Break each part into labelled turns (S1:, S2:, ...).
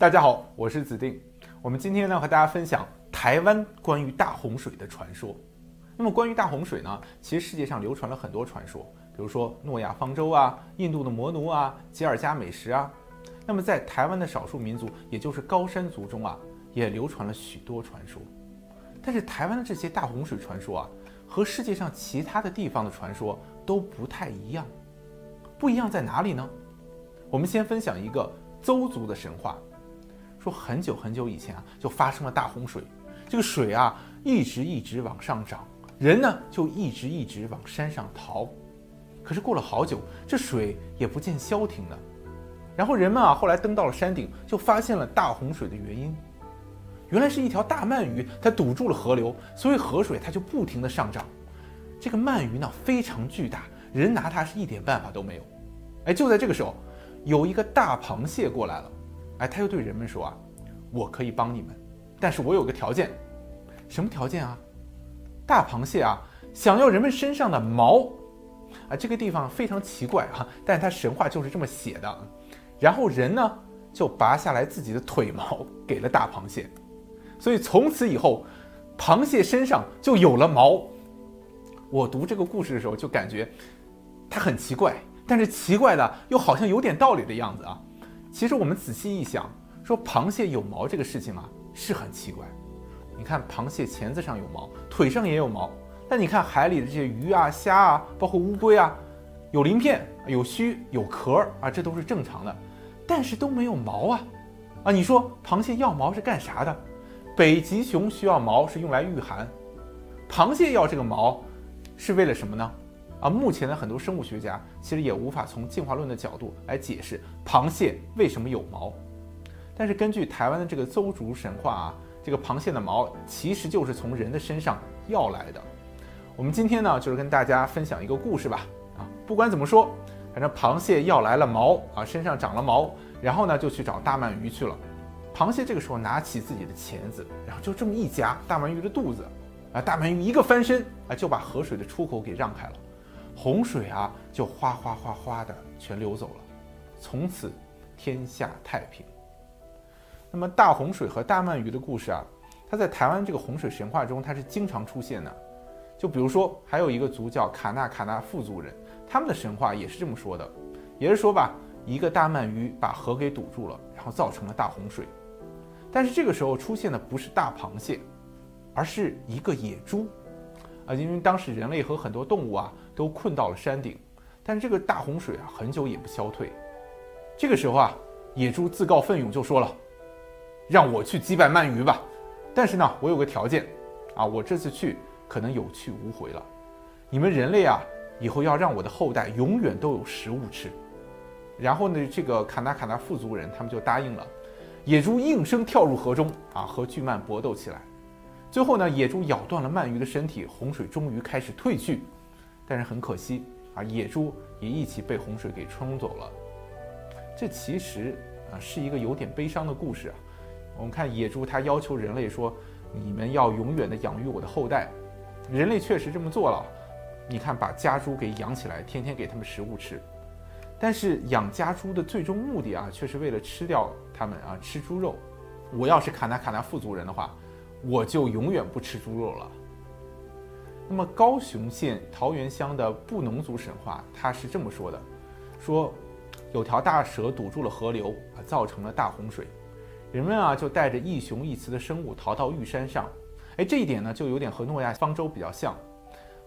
S1: 大家好，我是子定。我们今天呢和大家分享台湾关于大洪水的传说。那么关于大洪水呢，其实世界上流传了很多传说，比如说诺亚方舟啊、印度的魔奴啊、吉尔加美什啊。那么在台湾的少数民族，也就是高山族中啊，也流传了许多传说。但是台湾的这些大洪水传说啊，和世界上其他的地方的传说都不太一样。不一样在哪里呢？我们先分享一个邹族的神话。说很久很久以前啊，就发生了大洪水，这个水啊一直一直往上涨，人呢就一直一直往山上逃。可是过了好久，这水也不见消停呢。然后人们啊后来登到了山顶，就发现了大洪水的原因。原来是一条大鳗鱼，它堵住了河流，所以河水它就不停的上涨。这个鳗鱼呢非常巨大，人拿它是一点办法都没有。哎，就在这个时候，有一个大螃蟹过来了。哎，他又对人们说啊，我可以帮你们，但是我有个条件，什么条件啊？大螃蟹啊，想要人们身上的毛，啊，这个地方非常奇怪哈，但是它神话就是这么写的。然后人呢，就拔下来自己的腿毛给了大螃蟹，所以从此以后，螃蟹身上就有了毛。我读这个故事的时候就感觉，它很奇怪，但是奇怪的又好像有点道理的样子啊。其实我们仔细一想，说螃蟹有毛这个事情啊，是很奇怪。你看，螃蟹钳子上有毛，腿上也有毛。但你看海里的这些鱼啊、虾啊，包括乌龟啊，有鳞片、有须、有壳啊，这都是正常的。但是都没有毛啊！啊，你说螃蟹要毛是干啥的？北极熊需要毛是用来御寒，螃蟹要这个毛是为了什么呢？啊，目前的很多生物学家其实也无法从进化论的角度来解释螃蟹为什么有毛，但是根据台湾的这个邹族神话啊，这个螃蟹的毛其实就是从人的身上要来的。我们今天呢，就是跟大家分享一个故事吧。啊，不管怎么说，反正螃蟹要来了毛啊，身上长了毛，然后呢就去找大鳗鱼去了。螃蟹这个时候拿起自己的钳子，然后就这么一夹大鳗鱼的肚子，啊，大鳗鱼一个翻身啊，就把河水的出口给让开了。洪水啊，就哗哗哗哗的全流走了，从此天下太平。那么大洪水和大鳗鱼的故事啊，它在台湾这个洪水神话中，它是经常出现的。就比如说，还有一个族叫卡纳卡纳富族人，他们的神话也是这么说的，也是说吧，一个大鳗鱼把河给堵住了，然后造成了大洪水。但是这个时候出现的不是大螃蟹，而是一个野猪。啊，因为当时人类和很多动物啊都困到了山顶，但是这个大洪水啊很久也不消退。这个时候啊，野猪自告奋勇就说了：“让我去击败鳗鱼吧，但是呢，我有个条件，啊，我这次去可能有去无回了。你们人类啊，以后要让我的后代永远都有食物吃。”然后呢，这个卡纳卡纳富族人他们就答应了。野猪应声跳入河中，啊，和巨鳗搏斗起来。最后呢，野猪咬断了鳗鱼的身体，洪水终于开始退去，但是很可惜啊，野猪也一起被洪水给冲走了。这其实啊是一个有点悲伤的故事啊。我们看野猪，它要求人类说：“你们要永远的养育我的后代。”人类确实这么做了。你看，把家猪给养起来，天天给他们食物吃。但是养家猪的最终目的啊，却是为了吃掉它们啊，吃猪肉。我要是卡纳卡纳富族人的话。我就永远不吃猪肉了。那么高雄县桃园乡的布农族神话，他是这么说的：说有条大蛇堵住了河流啊，造成了大洪水，人们啊就带着一雄一雌的生物逃到玉山上。哎，这一点呢就有点和诺亚方舟比较像。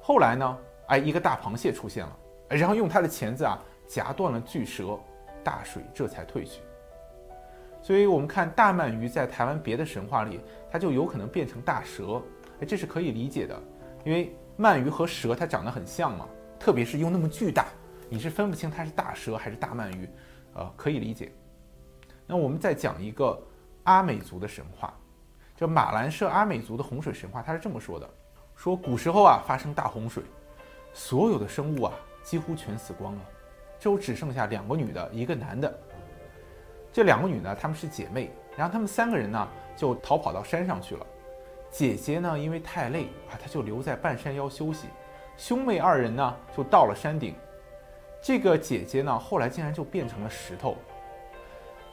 S1: 后来呢，哎，一个大螃蟹出现了，然后用它的钳子啊夹断了巨蛇，大水这才退去。所以我们看大鳗鱼在台湾别的神话里，它就有可能变成大蛇，哎，这是可以理解的，因为鳗鱼和蛇它长得很像嘛，特别是又那么巨大，你是分不清它是大蛇还是大鳗鱼，呃，可以理解。那我们再讲一个阿美族的神话，这马兰社阿美族的洪水神话，它是这么说的：说古时候啊发生大洪水，所有的生物啊几乎全死光了，就只剩下两个女的，一个男的。这两个女呢，她们是姐妹，然后她们三个人呢就逃跑到山上去了。姐姐呢因为太累啊，她就留在半山腰休息。兄妹二人呢就到了山顶。这个姐姐呢后来竟然就变成了石头。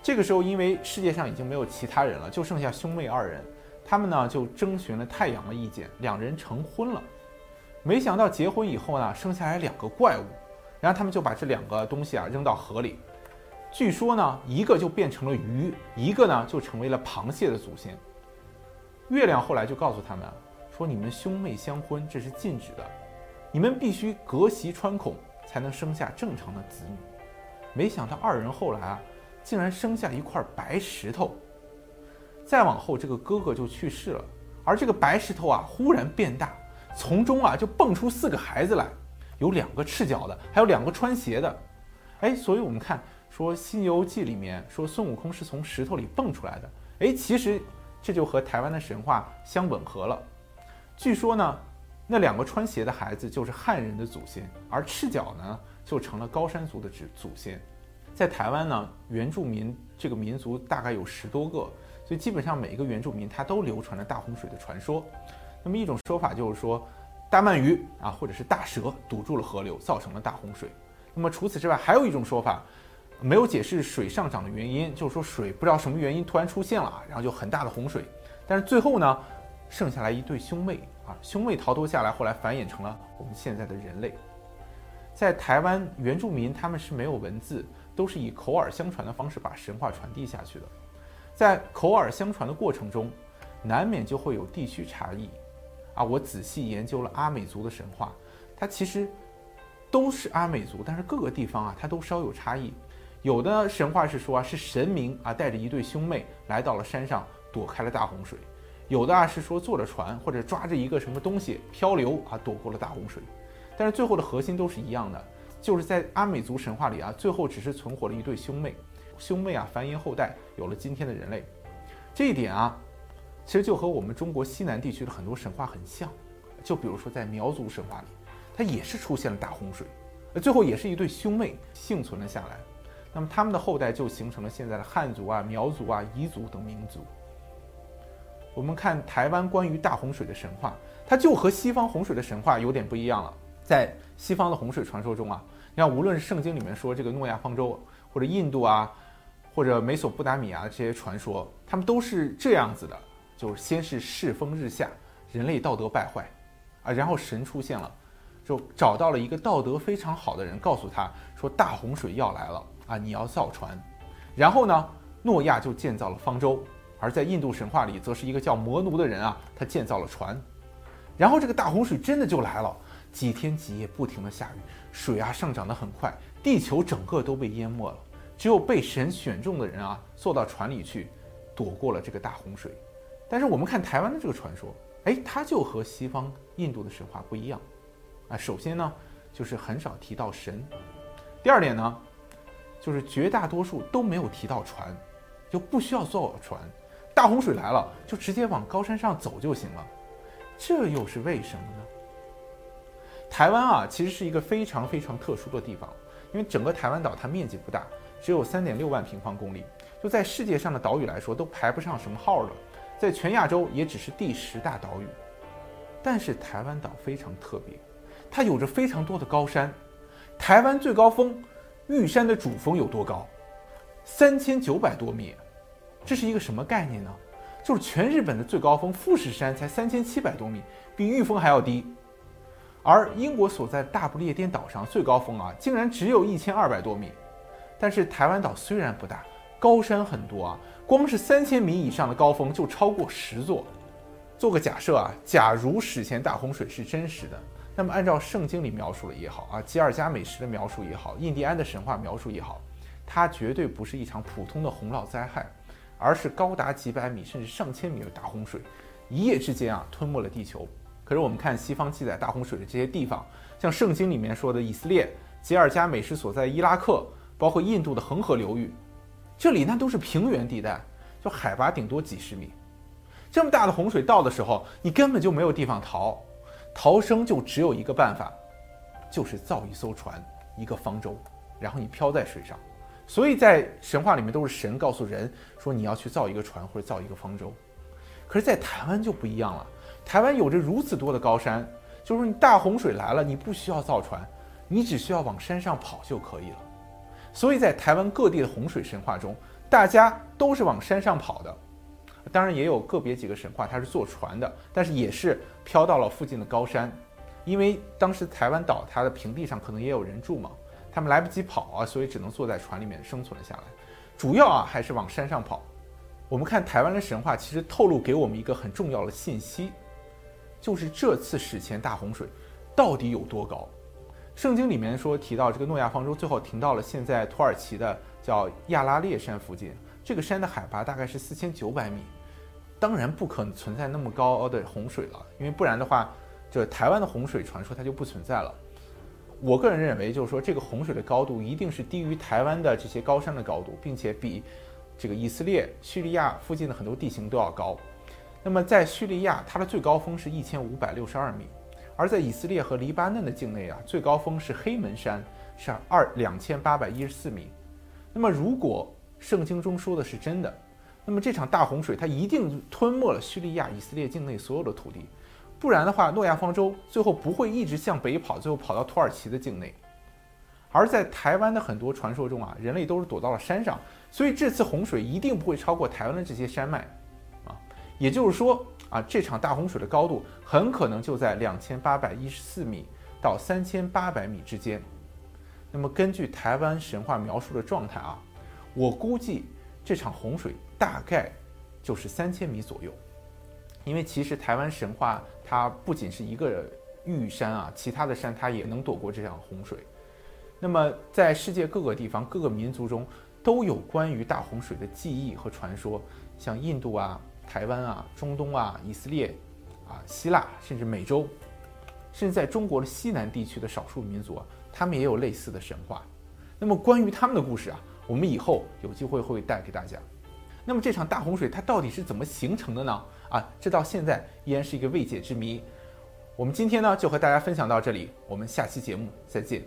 S1: 这个时候，因为世界上已经没有其他人了，就剩下兄妹二人，他们呢就征询了太阳的意见，两人成婚了。没想到结婚以后呢，生下来两个怪物，然后他们就把这两个东西啊扔到河里。据说呢，一个就变成了鱼，一个呢就成为了螃蟹的祖先。月亮后来就告诉他们说：“你们兄妹相婚，这是禁止的，你们必须隔席穿孔，才能生下正常的子女。”没想到二人后来啊。竟然生下一块白石头，再往后这个哥哥就去世了，而这个白石头啊忽然变大，从中啊就蹦出四个孩子来，有两个赤脚的，还有两个穿鞋的，哎，所以我们看说《西游记》里面说孙悟空是从石头里蹦出来的，哎，其实这就和台湾的神话相吻合了。据说呢，那两个穿鞋的孩子就是汉人的祖先，而赤脚呢就成了高山族的祖祖先。在台湾呢，原住民这个民族大概有十多个，所以基本上每一个原住民他都流传了大洪水的传说。那么一种说法就是说，大鳗鱼啊，或者是大蛇堵住了河流，造成了大洪水。那么除此之外，还有一种说法，没有解释水上涨的原因，就是说水不知道什么原因突然出现了，然后就很大的洪水。但是最后呢，剩下来一对兄妹啊，兄妹逃脱下来，后来繁衍成了我们现在的人类。在台湾原住民他们是没有文字。都是以口耳相传的方式把神话传递下去的，在口耳相传的过程中，难免就会有地区差异。啊，我仔细研究了阿美族的神话，它其实都是阿美族，但是各个地方啊，它都稍有差异。有的神话是说啊，是神明啊带着一对兄妹来到了山上，躲开了大洪水；有的啊是说坐着船或者抓着一个什么东西漂流啊，躲过了大洪水。但是最后的核心都是一样的。就是在阿美族神话里啊，最后只是存活了一对兄妹，兄妹啊繁衍后代，有了今天的人类。这一点啊，其实就和我们中国西南地区的很多神话很像。就比如说在苗族神话里，它也是出现了大洪水，最后也是一对兄妹幸存了下来。那么他们的后代就形成了现在的汉族啊、苗族啊、彝族等民族。我们看台湾关于大洪水的神话，它就和西方洪水的神话有点不一样了。在西方的洪水传说中啊，你看，无论是圣经里面说这个诺亚方舟，或者印度啊，或者美索不达米亚这些传说，他们都是这样子的：，就是先是世风日下，人类道德败坏，啊，然后神出现了，就找到了一个道德非常好的人，告诉他说大洪水要来了啊，你要造船。然后呢，诺亚就建造了方舟，而在印度神话里，则是一个叫摩奴的人啊，他建造了船，然后这个大洪水真的就来了。几天几夜不停的下雨，水啊上涨得很快，地球整个都被淹没了。只有被神选中的人啊，坐到船里去，躲过了这个大洪水。但是我们看台湾的这个传说，哎，它就和西方印度的神话不一样啊。首先呢，就是很少提到神；第二点呢，就是绝大多数都没有提到船，就不需要造船。大洪水来了，就直接往高山上走就行了。这又是为什么呢？台湾啊，其实是一个非常非常特殊的地方，因为整个台湾岛它面积不大，只有三点六万平方公里，就在世界上的岛屿来说都排不上什么号的，在全亚洲也只是第十大岛屿。但是台湾岛非常特别，它有着非常多的高山。台湾最高峰玉山的主峰有多高？三千九百多米，这是一个什么概念呢？就是全日本的最高峰富士山才三千七百多米，比玉峰还要低。而英国所在大不列颠岛上最高峰啊，竟然只有一千二百多米。但是台湾岛虽然不大，高山很多啊，光是三千米以上的高峰就超过十座。做个假设啊，假如史前大洪水是真实的，那么按照圣经里描述的也好啊，吉尔加美什的描述也好，印第安的神话描述也好，它绝对不是一场普通的洪涝灾害，而是高达几百米甚至上千米的大洪水，一夜之间啊吞没了地球。可是我们看西方记载大洪水的这些地方，像圣经里面说的以色列、吉尔加美什所在伊拉克，包括印度的恒河流域，这里那都是平原地带，就海拔顶多几十米。这么大的洪水到的时候，你根本就没有地方逃，逃生就只有一个办法，就是造一艘船，一个方舟，然后你漂在水上。所以在神话里面都是神告诉人说你要去造一个船或者造一个方舟。可是，在台湾就不一样了。台湾有着如此多的高山，就是你大洪水来了，你不需要造船，你只需要往山上跑就可以了。所以在台湾各地的洪水神话中，大家都是往山上跑的。当然也有个别几个神话，它是坐船的，但是也是飘到了附近的高山，因为当时台湾岛它的平地上可能也有人住嘛，他们来不及跑啊，所以只能坐在船里面生存了下来。主要啊还是往山上跑。我们看台湾的神话，其实透露给我们一个很重要的信息，就是这次史前大洪水到底有多高？圣经里面说提到这个诺亚方舟最后停到了现在土耳其的叫亚拉列山附近。这个山的海拔大概是四千九百米，当然不可能存在那么高的洪水了，因为不然的话，这台湾的洪水传说它就不存在了。我个人认为，就是说这个洪水的高度一定是低于台湾的这些高山的高度，并且比这个以色列、叙利亚附近的很多地形都要高。那么在叙利亚，它的最高峰是一千五百六十二米，而在以色列和黎巴嫩的境内啊，最高峰是黑门山，是二两千八百一十四米。那么如果圣经中说的是真的，那么这场大洪水它一定吞没了叙利亚、以色列境内所有的土地，不然的话，诺亚方舟最后不会一直向北跑，最后跑到土耳其的境内。而在台湾的很多传说中啊，人类都是躲到了山上，所以这次洪水一定不会超过台湾的这些山脉，啊，也就是说啊，这场大洪水的高度很可能就在两千八百一十四米到三千八百米之间。那么根据台湾神话描述的状态啊。我估计这场洪水大概就是三千米左右，因为其实台湾神话它不仅是一个玉山啊，其他的山它也能躲过这场洪水。那么在世界各个地方、各个民族中都有关于大洪水的记忆和传说，像印度啊、台湾啊、中东啊、以色列啊、希腊，甚至美洲，甚至在中国的西南地区的少数民族啊，他们也有类似的神话。那么关于他们的故事啊。我们以后有机会会带给大家。那么这场大洪水它到底是怎么形成的呢？啊，这到现在依然是一个未解之谜。我们今天呢就和大家分享到这里，我们下期节目再见。